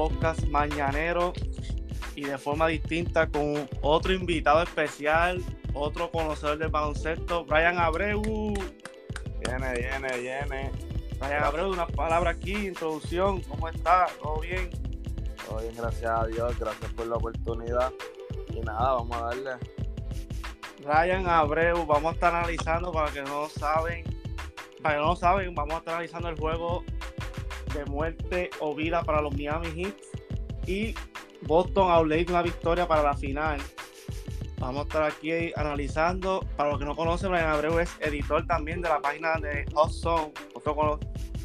podcast mañanero y de forma distinta con otro invitado especial, otro conocedor del baloncesto, Brian Abreu. Viene, viene, viene. Brian Abreu, una palabra aquí, introducción, ¿cómo está? ¿Todo bien? Todo bien, gracias a Dios, gracias por la oportunidad. Y nada, vamos a darle. Brian Abreu, vamos a estar analizando para que no saben, para que no saben, vamos a estar analizando el juego de muerte o vida para los Miami Heat y Boston Outlet una victoria para la final. Vamos a estar aquí analizando. Para los que no conocen, Brian Abreu es editor también de la página de Hot Zone, otro,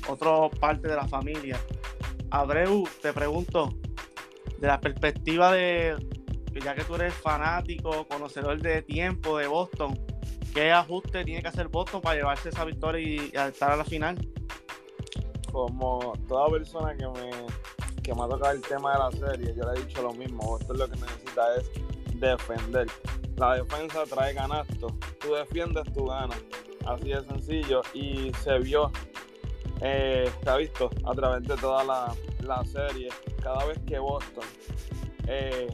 otro parte de la familia. Abreu, te pregunto, de la perspectiva de, ya que tú eres fanático, conocedor de tiempo de Boston, ¿qué ajuste tiene que hacer Boston para llevarse esa victoria y, estar a la final? Como toda persona que me, que me ha tocado el tema de la serie, yo le he dicho lo mismo, Boston lo que necesita es defender. La defensa trae canasto, tú defiendes, tú ganas. Así de sencillo y se vio, eh, se ha visto a través de toda la, la serie, cada vez que Boston eh,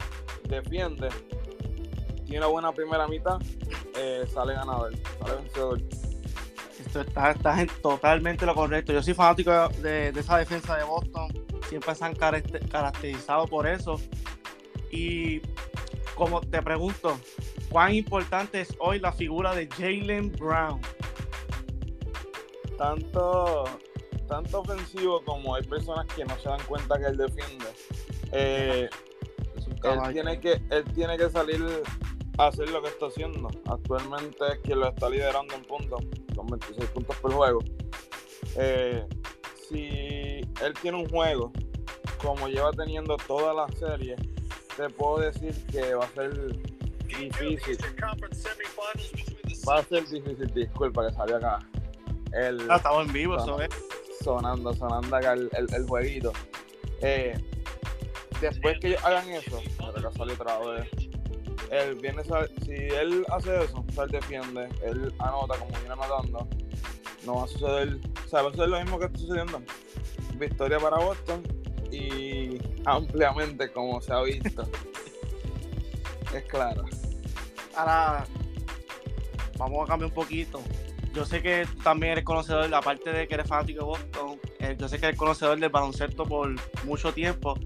defiende, tiene una buena primera mitad, eh, sale ganador, sale vencedor. Esto está, está totalmente lo correcto. Yo soy fanático de, esa defensa de Boston. Siempre se han caracterizado por eso. Y como te pregunto, ¿cuán importante es hoy la figura de Jalen Brown? Tanto, tanto ofensivo como hay personas que no se dan cuenta que él defiende. Eh, él tiene que él tiene que salir hacer lo que está haciendo. Actualmente es quien lo está liderando en puntos, con 26 puntos por juego. Eh, si él tiene un juego como lleva teniendo toda la serie, te puedo decir que va a ser difícil. Va a ser difícil, disculpa que salió acá. El, ah, estamos en vivo. Sonando, sonando acá el, el, jueguito. Eh, después que ellos hagan eso, acá salió otra vez. Él viene, si él hace eso, o sea, él defiende, él anota como viene anotando, no va a suceder, o sea, va a suceder lo mismo que está sucediendo. Victoria para Boston y ampliamente como se ha visto. es claro. Ahora, vamos a cambiar un poquito. Yo sé que también eres conocedor, aparte de que eres fanático de Boston, eh, yo sé que eres conocedor del baloncesto por mucho tiempo.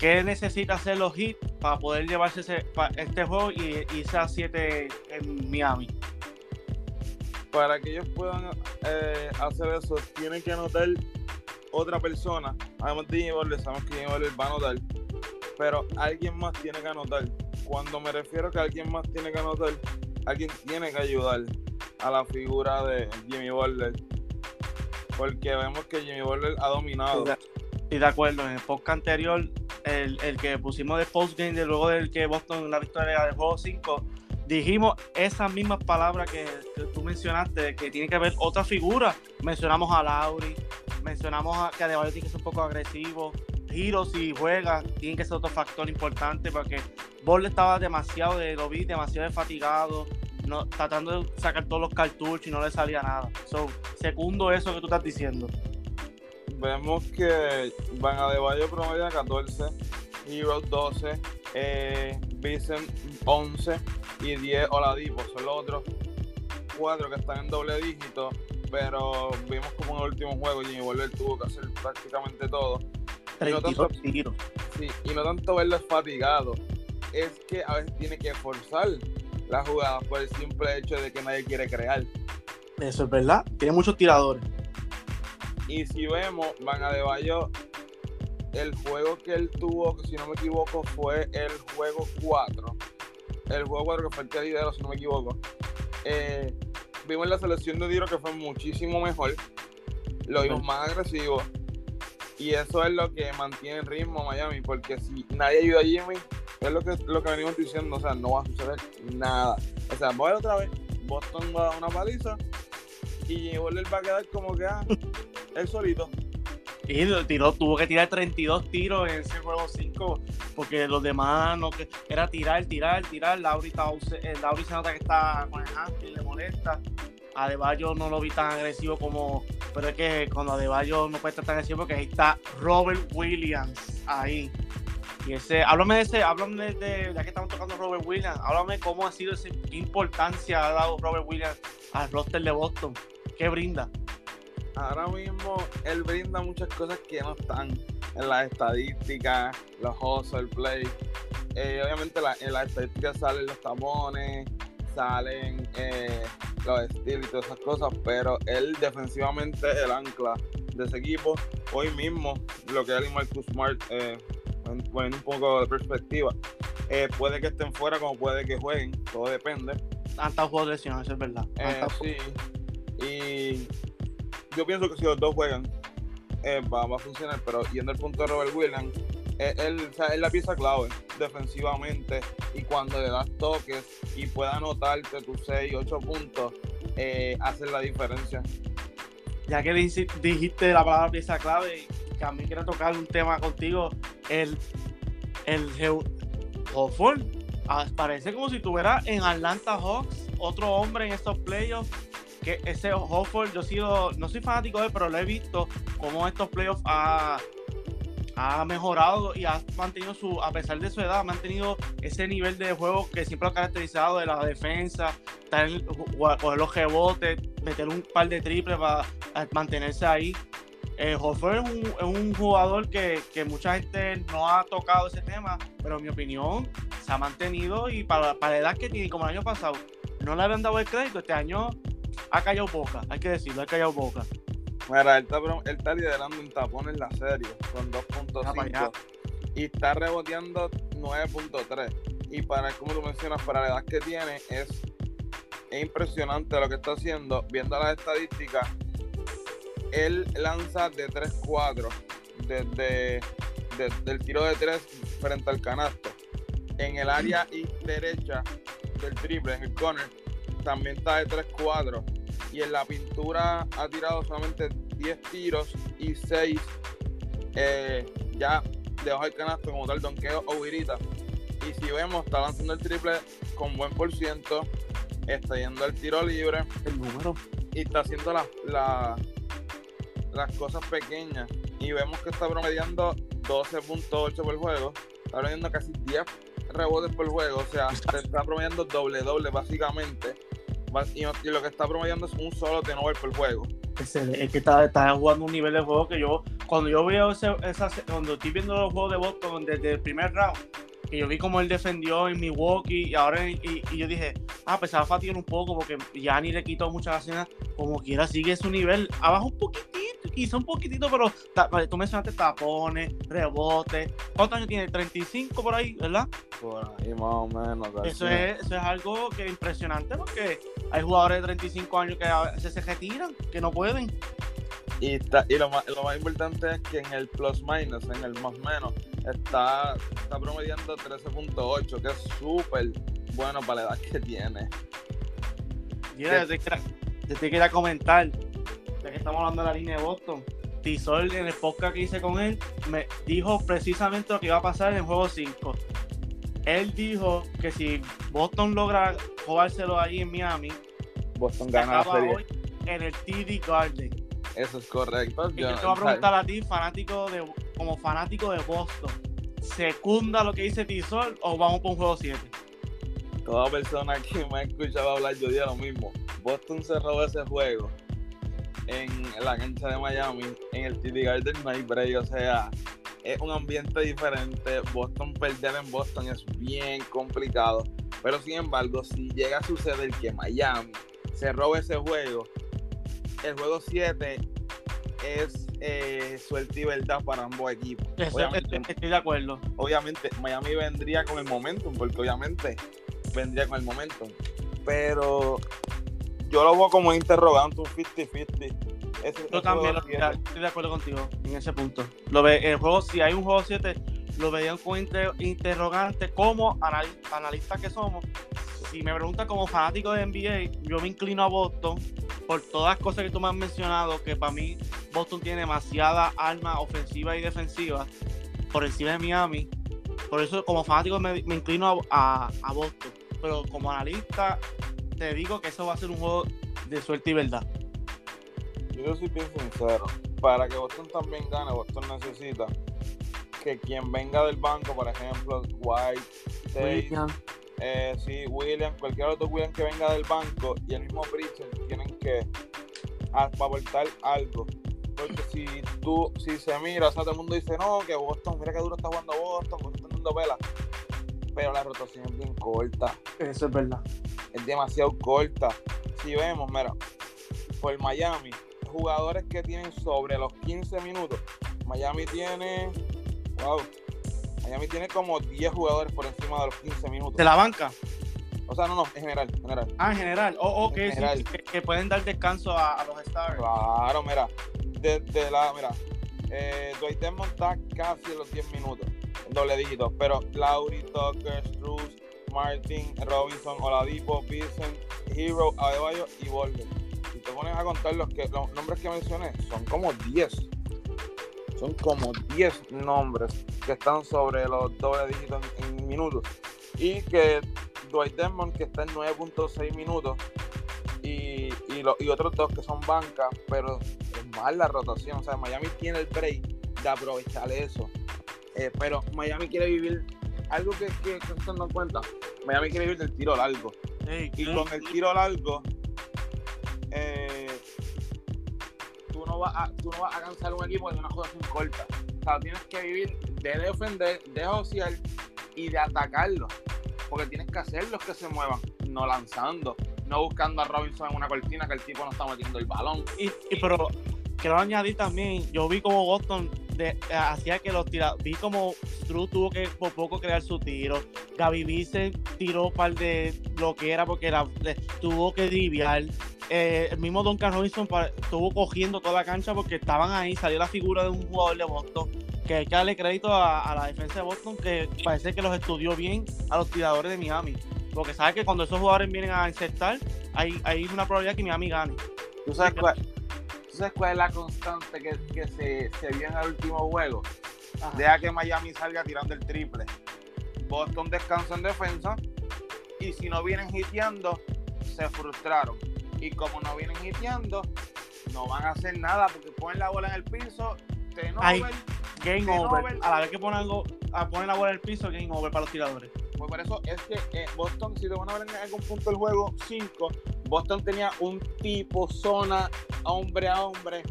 ¿Qué necesita hacer los Heat para poder llevarse este juego y irse a 7 en Miami? Para que ellos puedan eh, hacer eso, tienen que anotar otra persona, además de Jimmy sabemos que Jimmy va a anotar, pero alguien más tiene que anotar. Cuando me refiero a que alguien más tiene que anotar, alguien tiene que ayudar a la figura de Jimmy Butler, porque vemos que Jimmy Butler ha dominado. Y de acuerdo, en el podcast anterior, el, que pusimos de postgame, de luego del que Boston la victoria del juego 5, dijimos esas mismas palabras que, tú mencionaste, que tiene que haber otra figura. Mencionamos a Lauri, mencionamos a, que Adebayo tiene que ser un poco agresivo. Giro, si juega, tiene que ser otro factor importante porque Ball estaba demasiado de lo demasiado fatigado, no, tratando de sacar todos los cartuchos y no le salía nada. So, segundo eso que tú estás diciendo. Vemos que Van Adebayo promedia 14, Hero 12, eh, Vicent 11 y 10 Oladipo. Son los otros cuatro que están en doble dígito pero vimos como en el último juego Jimmy Butler tuvo que hacer prácticamente todo. Y no, tanto, sí, y no tanto verlo fatigado, es que a veces tiene que forzar la jugada por el simple hecho de que nadie quiere crear. Eso es verdad, tiene muchos tiradores. Y si vemos, Van a Bayo, el juego que él tuvo, si no me equivoco, fue el juego 4. El juego 4 que fue el que lideró, si no me equivoco. Eh, vimos la selección de tiro que fue muchísimo mejor. Lo vimos más agresivo. Y eso es lo que mantiene el ritmo Miami. Porque si nadie ayuda a Jimmy, es lo que, lo que venimos diciendo. O sea, no va a suceder nada. O sea, voy otra vez. Boston va a dar una paliza. Y Jimmy va a quedar como que ah, él solito. Y tiró, tuvo que tirar 32 tiros en ese juego 5, porque los demás no que era tirar, tirar, tirar. Lauri, eh, Lauri se nota que está con el y le molesta. Adebayo no lo vi tan agresivo como pero es que cuando Adebayo no puede estar tan así porque ahí está Robert Williams ahí. Y ese, háblame de ese, háblame de, ya que estamos tocando Robert Williams, háblame cómo ha sido qué importancia ha dado Robert Williams al roster de Boston, qué brinda. Ahora mismo él brinda muchas cosas que no están en las estadísticas, los hustle play. Eh, obviamente en las estadísticas salen los tapones, salen eh, los estilos y todas esas cosas, pero él defensivamente el ancla de ese equipo. Hoy mismo, lo que es Marcus Smart, eh, poniendo un poco de perspectiva, eh, puede que estén fuera como puede que jueguen, todo depende. Tantas juegos lesiones, eso es verdad. Eh, sí, y yo pienso que si los dos juegan, eh, va, a funcionar, pero yendo al punto de Robert Williams, él, es la pieza clave defensivamente y cuando le das toques y pueda anotarte tus 6, 8 puntos, eh, hace la diferencia. Ya que dijiste la palabra pieza clave, mí quiero tocar un tema contigo, el, el Hofford, ah, parece como si tuviera en Atlanta Hawks otro hombre en estos playoffs que ese Hofford, yo sido, no soy fanático de él, pero lo he visto como estos playoffs ha, ha mejorado y ha mantenido su, a pesar de su edad, ha mantenido ese nivel de juego que siempre ha caracterizado de la defensa, estar coger los rebotes, meter un par de triples para mantenerse ahí. Eh, Hofford es un, jugador que, mucha gente no ha tocado ese tema, pero en mi opinión se ha mantenido y para, para la edad que tiene, como el año pasado, no le habían dado el crédito, este año ha callado boca, hay que decirlo, ha callado boca. Mira, él está, liderando un tapón en la serie con 2.5 ah, y está reboteando 9.3. Y para, como tú mencionas, para la edad que tiene, es, impresionante lo que está haciendo. Viendo las estadísticas, él lanza de 3-4 desde, el tiro de 3 frente al canasto. En el área derecha del triple, en el corner, también está de 3-4 y en la pintura ha tirado solamente 10 tiros y 6 eh, ya debajo del canasto como tal donqueo o virita. Y si vemos, está lanzando el triple con buen por ciento, está yendo al tiro libre. El número. Y está haciendo la, las cosas pequeñas. Y vemos que está promediando 12.8 por juego. Está promediando casi 10 rebotes por juego. O sea, está promediando doble doble básicamente y, lo que está promediando es un solo turnover por juego. Es, es que está, está, jugando un nivel de juego que yo, cuando yo veo ese, esa, cuando estoy viendo los juegos de Boston desde el primer round, que yo vi como él defendió en Milwaukee y ahora y, yo dije, ah, pues se va a fatigar un poco porque ya ni le quitó muchas ganas, como quiera sigue su nivel, abajo un poquitito, quizá un poquitito, pero tú mencionaste tapones, rebotes, ¿cuántos años tiene? 35 por ahí, ¿verdad? Por ahí más o menos. Eso es, eso es algo que es impresionante porque hay jugadores de 35 años que a veces se retiran, que no pueden. Y, está, y lo, más, lo más importante es que en el plus minus, en el más menos, está, está promediando 13.8, que es súper bueno para la edad que tiene. Mira, yo te, quería, comentar, ya que estamos hablando de la línea de Boston, Tisol en el podcast que hice con él, me dijo precisamente lo que iba a pasar en el juego 5. Él dijo que si Boston logra jugárselo ahí en Miami, Boston gana la serie. en el TD Garden. Eso es correcto. yo, te voy a preguntar a ti, fanático de, como fanático de Boston, ¿secunda lo que dice Tisol o vamos por un juego 7? Toda persona que me ha escuchado hablar, yo diría lo mismo. Boston se robó ese juego en la cancha de Miami, en el TD Garden no hay break, o sea, es un ambiente diferente. Boston perder en Boston es bien complicado. Pero sin embargo, si llega a suceder que Miami se robe ese juego, el juego 7 es eh, suerte y verdad para ambos equipos. estoy de acuerdo. Obviamente, Miami vendría con el momentum, porque obviamente vendría con el momentum. Pero yo lo veo como interrogante, un 50-50. Yo también estoy de acuerdo contigo en ese punto. Lo ve, el juego, si hay un juego 7, lo veían con interrogante como analista que somos si me preguntas como fanático de NBA, yo me inclino a Boston por todas las cosas que tú me has mencionado, que para mí Boston tiene demasiada arma ofensiva y defensiva por encima de Miami. Por eso como fanático me, inclino a, Boston. Pero como analista te digo que eso va a ser un juego de suerte y verdad. Yo yo soy bien sincero. Para que Boston también gane, Boston necesita que quien venga del banco, por ejemplo, White, Tate, William. Eh, sí, William, cualquier otro William que venga del banco y el mismo Pritchard tienen que aportar algo. Porque si tú, si se mira, o sea, todo el mundo dice, no, que Boston, mira que duro está jugando Boston, Boston está dando vela. Pero la rotación es bien corta, Eso es verdad. es demasiado corta. Si vemos, mira, por Miami, jugadores que tienen sobre los 15 minutos. Miami tiene, wow, Miami tiene como 10 jugadores por encima de los 15 minutos. ¿De la banca? O sea, no, no, en general, en general. Ah, en general. O ok, sí, general. que, que pueden dar descanso a, a los Stars. Claro, mira, desde la, mira, eh, Dwight Desmond está casi en los 10 minutos, en doble dígito, pero Lowry, Tucker, Struz, Martin, Robinson, Oladipo, Vincent, Hero, Adebayo y Volver. Si te pones a contar los, que, los nombres que mencioné, son como 10. Son como 10 nombres que están sobre los doble dígitos en, en minutos. Y que Dwight Desmond, que está en 9.6 minutos, y, y, lo- y otros dos que son bancas, pero es más la rotación. O sea, Miami tiene el break de aprovechar eso. Eh, pero Miami quiere vivir algo que, que, que no cuenta. Miami quiere vivir del tiro largo. Y con el tiro largo, vas a, tú no vas a cansar un equipo de una rotación corta. O sea, tienes que vivir de defender, de josear y de atacarlo. Porque tienes que hacerlos que se muevan, no lanzando, no buscando a Robinson en una cortina que el tipo no está metiendo el balón. Y, y- pero quiero añadir también, yo vi como Boston hacía que los tira, vi como Drew tuvo que por poco crear su tiro, Gaby Vicent tiró un par de lo que era porque era- tuvo que driviar, Eh, el mismo Duncan Robinson estuvo cogiendo toda la cancha porque estaban ahí, salió la figura de un jugador de Boston, que hay que darle crédito a, a la defensa de Boston que parece que los estudió bien a los tiradores de Miami, porque sabe que cuando esos jugadores vienen a insertar, hay, hay una probabilidad que Miami gane. ¿Tú sabes cuál, tú sabes cuál es la constante que, que se, se vio en el último juego? Ajá. Deja que Miami salga tirando el triple. Boston descansa en defensa. Y si no vienen hiteando, se frustraron. Y como no vienen hiteando, no van a hacer nada porque ponen la bola en el piso. Ay. over. Game over. over. A la vez que ponen algo, a poner la bola en el piso, game over para los tiradores. Pues por eso es que eh, Boston, si te van a ver en algún punto del juego 5, Boston tenía un tipo zona hombre a hombre,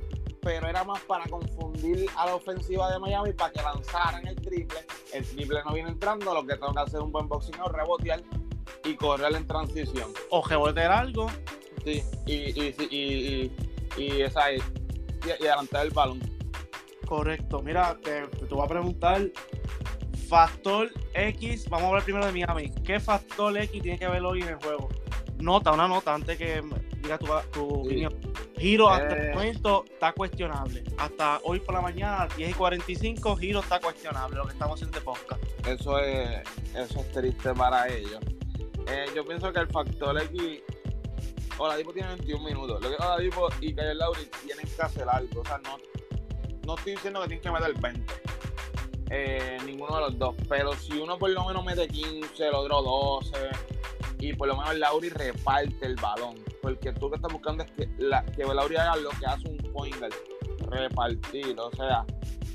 pero era más para confundir a la ofensiva de Miami para que lanzaran el triple. El triple no viene entrando, lo que tengo que hacer es un buen boxing o rebotear y correr en transición. O rebotear algo. Sí, y, y, y, y, esa es, y, y adelantar el balón. Correcto. Mira, te, te voy a preguntar. Factor X, vamos a hablar primero de Miami. ¿Qué factor X tiene que ver hoy en el juego? Nota, una nota antes que diga tu, tu opinión. Giro hasta Eh. el momento está cuestionable. Hasta hoy por la mañana, 10 y 45, Giro está cuestionable, lo que estamos haciendo de podcast. Eso es, eso es triste para ellos. Eh, yo pienso que el factor X, Oladipo tiene 21 minutos. Lo que Oladipo y Kyle Lowry tienen que hacer algo. O sea, no, no estoy diciendo que tienen que meter 20. Eh, ninguno de los dos. Pero si uno por lo menos mete 15, el otro 12, y por lo menos Lowry reparte el balón. Porque tú lo que estás buscando es que, la, que Lowry haga lo que hace un point guard, repartir. O sea,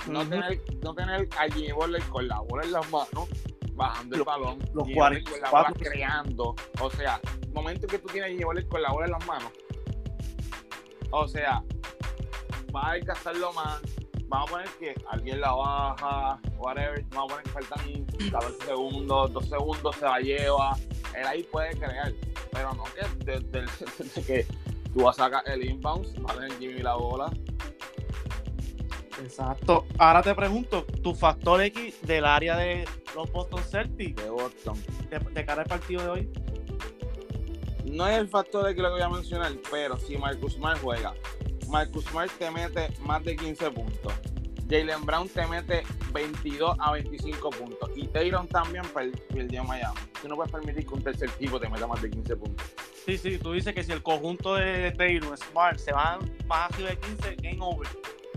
no tener, no tener a Jimmy Butler con la bola en las manos, bajando el balón, los Butler con la bola 44. creando. O sea, momento que tú tienes Jimmy Butler con la bola en las manos, o sea, vas a gastarlo más. Vamos a poner que alguien la baja, whatever. Vamos a poner que faltan 14 segundos, 2 segundos, se la lleva. Él ahí puede crear, pero no que desde, desde que tú vas a sacar el inbound, va a tener Jimmy la bola. Exacto. Ahora te pregunto, tu factor X del área de los Boston Celtics de Boston. de, de cara al partido de hoy. No es el factor que lo que voy a mencionar, pero si Marcus Smart juega, Marcus Smart te mete más de 15 puntos. Jalen Brown te mete 22 a 25 puntos. Y Tayron también per- perdió Miami. Tú no puedes permitir que un tercer tipo te meta más de 15 puntos. Sí, sí, tú dices que si el conjunto de Taylor, Smart, se van más arriba de 15, game over.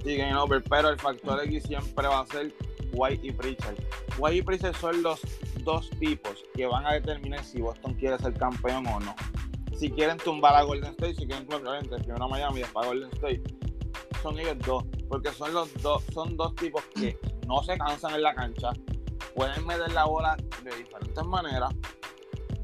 Over, pero el factor X siempre va a ser White y Pritchard. White y Pritchard son los dos tipos que van a determinar si Boston quiere ser campeón o no. Si quieren tumbar a Golden State, si quieren tumbar obviamente, primero a Miami y después a Golden State, son ellos dos, porque son los dos, son dos tipos que no se cansan en la cancha, pueden meter la bola de diferentes maneras,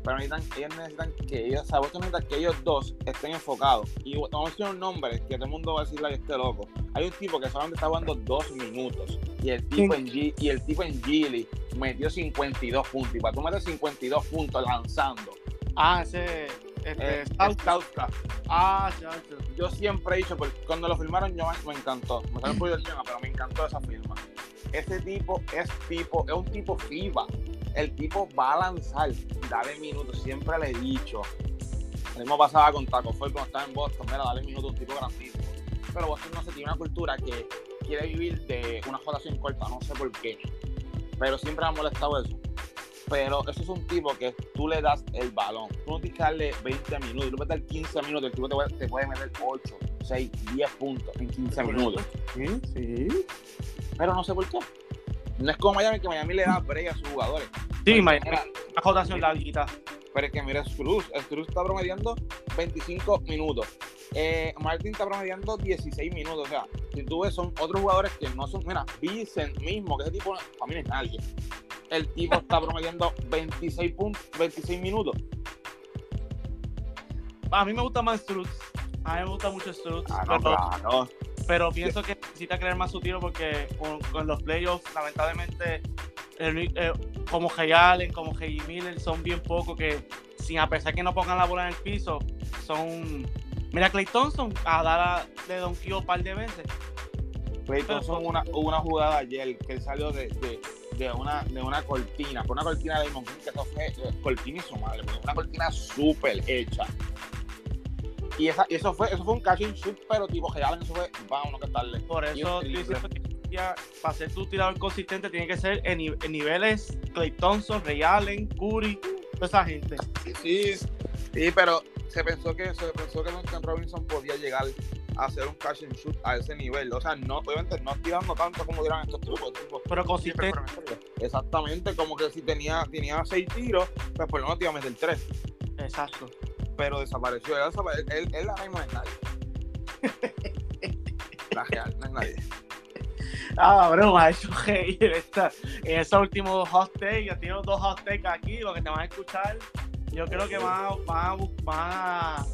pero necesitan, ellos necesitan que ellos, sabes necesitan que ellos dos estén enfocados. Y vamos a decir un nombre que todo el mundo va a decirle que esté loco. Hay un tipo que solamente está jugando dos minutos y el tipo en G, y el tipo en Gili metió 52 puntos. Y para tú meter 52 puntos lanzando. Ah, ese este, eh. Ah, ya, ya. Yo siempre he dicho, porque cuando lo filmaron yo me, encantó. Me salió poquito el tema, pero me encantó esa firma. Ese tipo es tipo, es un tipo FIBA. El tipo va a lanzar, dale minutos, siempre le he dicho. Lo mismo pasaba con Taco Fue cuando estaba en Boston, mira, dale minutos, un tipo grandísimo. Pero Boston no se tiene una cultura que quiere vivir de una jodación corta, no sé por qué. Pero siempre me ha molestado eso. Pero eso es un tipo que tú le das el balón. Tú no tienes que darle 20 minutos. Tú metes 15 minutos, el tipo te puede, te puede meter 8, 6, 10 puntos en 15 minutos. Sí, sí. Pero no sé por qué. No es como Miami, que Miami le da break a sus jugadores. Sí, Miami. Una jotación larguita. Pero es que mira, Struz, Struz está promediando 25 minutos. Eh, Martin está promediando 16 minutos. O sea, si tú ves, son otros jugadores que no son. Mira, Vincent mismo, que ese tipo para mí no es nadie. El tipo está promediando 26, puntos, 26 minutos. A mí me gusta más Strutz. A mí me gusta mucho Strutz. Ah, no, pero, claro. Pero pienso que necesita creer más su tiro porque con, con los playoffs, lamentablemente, el- eh, como Jay Allen, como Jay Miller, son bien pocos que, sin a pesar que no pongan la bola en el piso, son. Mira, Clay Thompson a dar de donqueo un par de veces. Clayton son una, hubo una jugada ayer que él salió de, de, de una, de una cortina, fue una cortina de Green, que eso fue eh, cortina y su madre, una cortina súper hecha. Y, esa, eso fue eso fue un catch and shoot, pero tipo Allen eso fue, vámonos que tarde. Por eso que ya, para ser tu tirador consistente tiene que ser en, ni- en niveles Clay Thompson, Ray Allen, Curry, toda esa gente. Sí, sí, pero se pensó que se pensó que Duncan Robinson podía llegar a hacer un catch and shoot a ese nivel. O sea, no, obviamente no tirando tanto como dirán estos tipos. tipos Pero consistente. Exactamente, como que si tenía, tenía seis tiros, pues por lo menos te iba a meter tres. Exacto. Pero desapareció. Él, él, él ahora mismo no es nadie. La real, no es nadie. Ah, bro, me ha hecho reír esta, en esos últimos hot takes. Yo tengo dos hot takes aquí, lo que te van a escuchar. Yo creo que van, a- van, van a,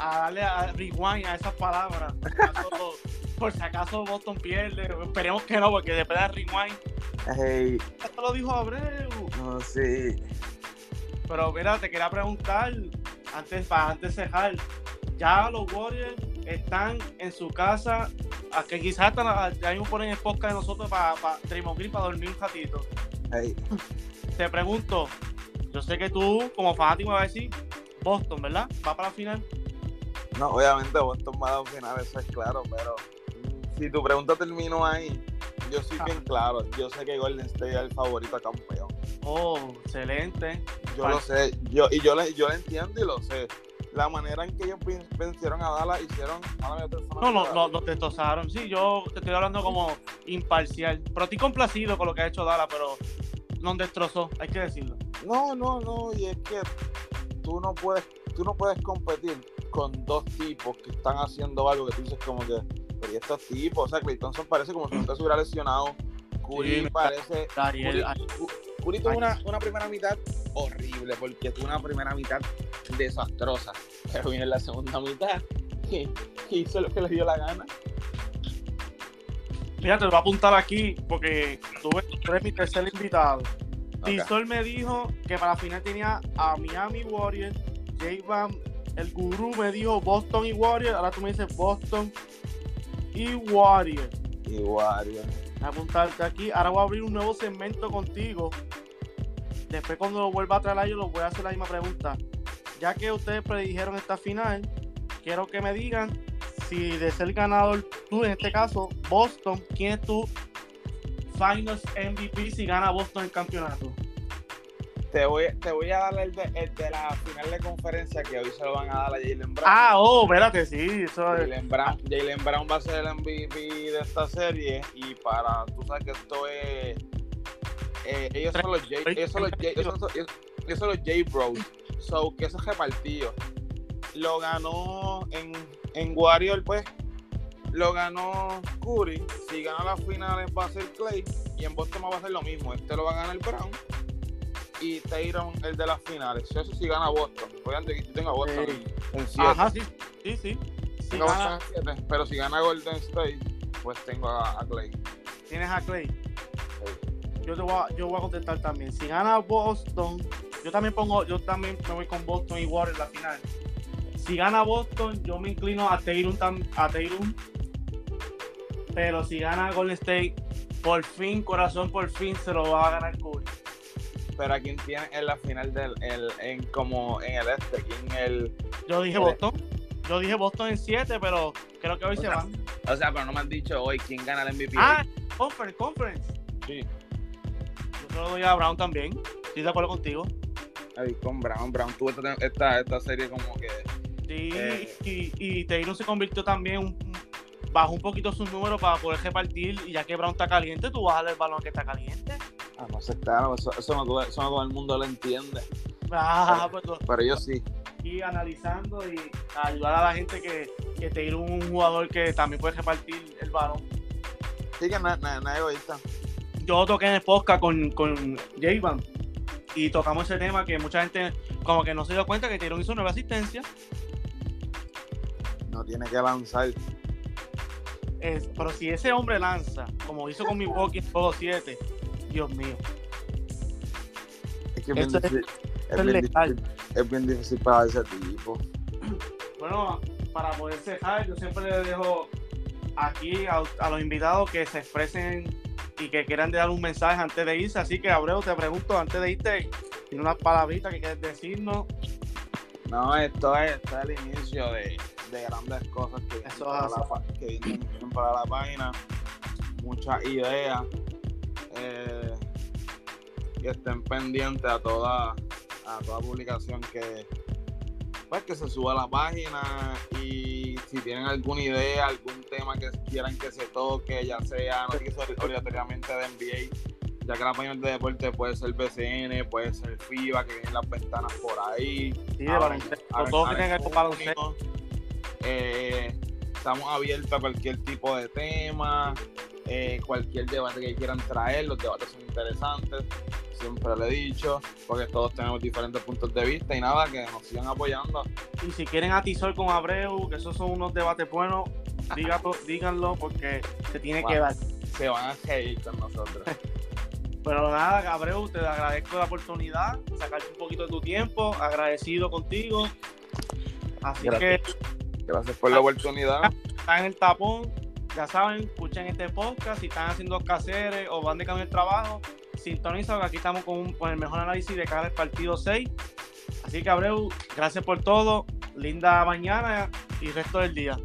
darle a rewind a esas palabras. Por si acaso- Por si acaso Boston pierde. Esperemos que no, porque después de rewind, Hey, esto lo dijo Abreu. no sé. Pero mira, te quería preguntar, antes, para antes de cerrar, ya los Warriors están en su casa, a que quizás están, ya mismo ponen el podcast de nosotros para, para Green para dormir un ratito. Hey. Te pregunto, yo sé que tú como fanático me vas a decir Boston, ¿verdad? Va para la final. No, obviamente Boston va a un final, eso es claro, pero si tu pregunta terminó ahí, yo soy bien claro. Yo sé que Golden State es el favorito a campeón. Oh, excelente. Yo lo sé, yo, y yo le, yo lo entiendo y lo sé. La manera en que ellos ven- vencieron a Dallas hicieron. Ahora me estoy No, no, no, no te tosaron. Sí, yo te estoy hablando como imparcial. Pero estoy complacido con lo que ha hecho Dala, pero no destrozó, hay que decirlo. No, no, no, y es que tú no puedes, tú no puedes competir con dos tipos que están haciendo algo que tú dices como que, pero ¿y estos tipos? O sea, Clay Thompson parece como si nunca se hubiera lesionado. Curry Sí, parece. Ariel, Curry, Cu- Curry tuvo una, una primera mitad horrible, porque tuvo una primera mitad desastrosa. Pero viene la segunda mitad y, hizo lo que le dio la gana. Mira, te lo voy a apuntar aquí porque tú eres mi tercer invitado. Ok. Tisol me dijo que para la final tenía a Miami Warriors, J-Bam, el gurú me dijo Boston y Warriors, ahora tú me dices Boston y Warriors. Y Wario. Apuntarte aquí, ahora voy a abrir un nuevo segmento contigo. Después cuando lo vuelva a traer ellos, los voy a hacer la misma pregunta. Ya que ustedes predijeron esta final, quiero que me digan si de ser ganador, tú en este caso, Boston, ¿quién es tu Finals MVP si gana Boston el campeonato? Te voy, te voy a dar el de, el de la final de conferencia que hoy se lo van a dar a Jalen Brown. Ah, oh, espérate, sí, eso es. Jalen Brown, Jalen Brown va a ser el MVP de esta serie y para, tú sabes que esto es, eh, ellos son los J, ellos son los J, ellos son, ellos- ellos son los J Bros, so que eso es repartido. Lo ganó en, en Warrior, pues, lo ganó Curry. Si gana las finales va a ser Clay. Y en Boston va a ser lo mismo. Este lo va a ganar Brown. Y Tatum el de las finales. Eso sí gana Boston. Obviamente que yo tengo a Boston en 7. Ajá, sí, sí, sí. Gana- en pero si gana Golden State, pues tengo a, a Clay. tienes a Clay. Yo te voy a, yo voy a contestar también. Si gana Boston, yo también pongo, yo también me voy con Boston y Warriors en la final. Si gana Boston, yo me inclino a Tatum, tam- a Tatum. Pero si gana Golden State, por fin, corazón, por fin se lo va a ganar Curry. Pero a quién tiene en la final del el, en como en el este, quién el Yo dije. Boston. Yo dije Boston en 7, pero creo que hoy se sea, van. o sea, pero no me han dicho hoy quién gana el MVP. Ah, conference, conference. sí. Yo se lo doy a Brown también. Estoy de acuerdo contigo. Ahí con Brown, Brown tuvo esta, esta, esta serie como que Sí, Eh. y, y Taylor se convirtió también, un- bajó un poquito sus números para poder repartir. Y ya que Brown está caliente, tú vas a darle el balón que está caliente. Ah, no sé, claro, eso, eso, no todo, eso no todo el mundo lo entiende. Ah, pues Pero yo sí. aquí analizando y ayudar a la gente que, que Taylor es un jugador que también puede repartir el balón. Sí que no es egoísta. Yo toqué en el podcast con, con J-Ban y tocamos ese tema que mucha gente como que no se dio cuenta que Taylor hizo nueva asistencia. No tiene que lanzar. Es- pero si ese hombre lanza, como hizo con en juego 7, Dios mío. Es que Esto es- difícil, es es bien difícil, es bien difícil para ese tipo. Bueno, para poder cejar, yo siempre le dejo aquí a, a los invitados que se expresen y que quieran dar un mensaje antes de irse. Así que, Abreu, te pregunto, antes de irte, tiene unas palabritas que quieres decirnos. No, esto es, esto es el inicio de, de grandes cosas que vienen, Eso para la, que vienen- vienen para la página. Muchas ideas. Eh, y estén pendientes a toda, a toda publicación que, pues, que se suba a la página. Y si tienen alguna idea, algún tema que quieran que se toque, ya sea, no que ser obligatoriamente de NBA, ya que la página de deporte puede ser BCN, puede ser FIBA, que vienen las ventanas por ahí. Sí, de Ahora- baloncesto. ahora- Todo que ahora tenga que en ver con baloncesto. junio, eh, estamos abiertos a cualquier tipo de tema, eh, cualquier debate que quieran traer. Los debates son interesantes, siempre lo he dicho, porque todos tenemos diferentes puntos de vista y nada, que nos sigan apoyando. Y si quieren atizar con Abreu, que esos son unos debates buenos, díganlo, díganlo porque se tiene que dar. Se van a reír con nosotros. Pero nada, Abreu, te agradezco la oportunidad, sacarte un poquito de tu tiempo, agradecido contigo. Así Gracias. que Gracias por la oportunidad. están en el tapón, ya saben, escuchen este podcast, si están haciendo caseres o van de camino al trabajo, sintoniza que aquí estamos con, un- con el mejor análisis de cada partido 6. Así que Abreu, gracias por todo, linda mañana y resto del día.